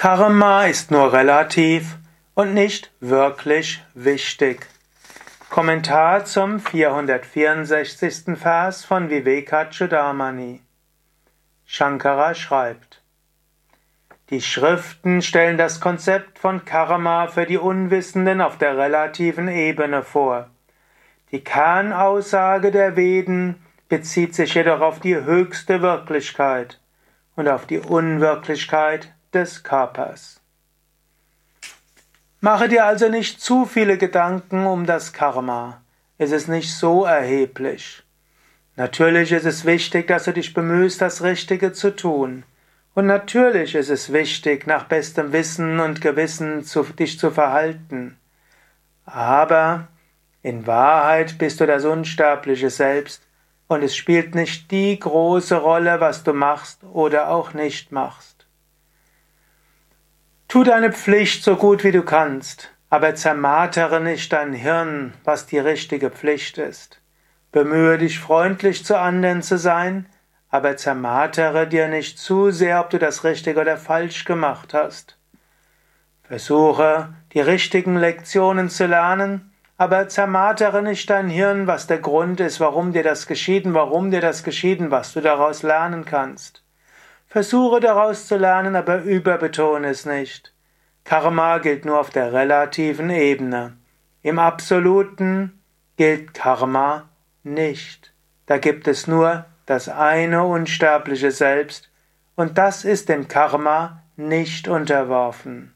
Karma ist nur relativ und nicht wirklich wichtig. Kommentar zum 464. Vers von Vivekachudamani. Shankara schreibt, die Schriften stellen das Konzept von Karma für die Unwissenden auf der relativen Ebene vor. Die Kernaussage der Veden bezieht sich jedoch auf die höchste Wirklichkeit und auf die Unwirklichkeit des Körpers. Mache dir also nicht zu viele Gedanken um das Karma. Es ist nicht so erheblich. Natürlich ist es wichtig, dass du dich bemühst, das Richtige zu tun. Und natürlich ist es wichtig, nach bestem Wissen und Gewissen zu, dich zu verhalten. Aber in Wahrheit bist du das unsterbliche Selbst und es spielt nicht die große Rolle, was du machst oder auch nicht machst. Tu deine Pflicht so gut wie du kannst, aber zermartere nicht dein Hirn, was die richtige Pflicht ist. Bemühe dich freundlich zu anderen zu sein, aber zermartere dir nicht zu sehr, ob du das richtig oder falsch gemacht hast. Versuche, die richtigen Lektionen zu lernen, aber zermartere nicht dein Hirn, was der Grund ist, warum dir das geschieden, warum dir das geschieden, was du daraus lernen kannst. Versuche daraus zu lernen, aber überbetone es nicht. Karma gilt nur auf der relativen Ebene. Im Absoluten gilt Karma nicht. Da gibt es nur das eine unsterbliche Selbst, und das ist dem Karma nicht unterworfen.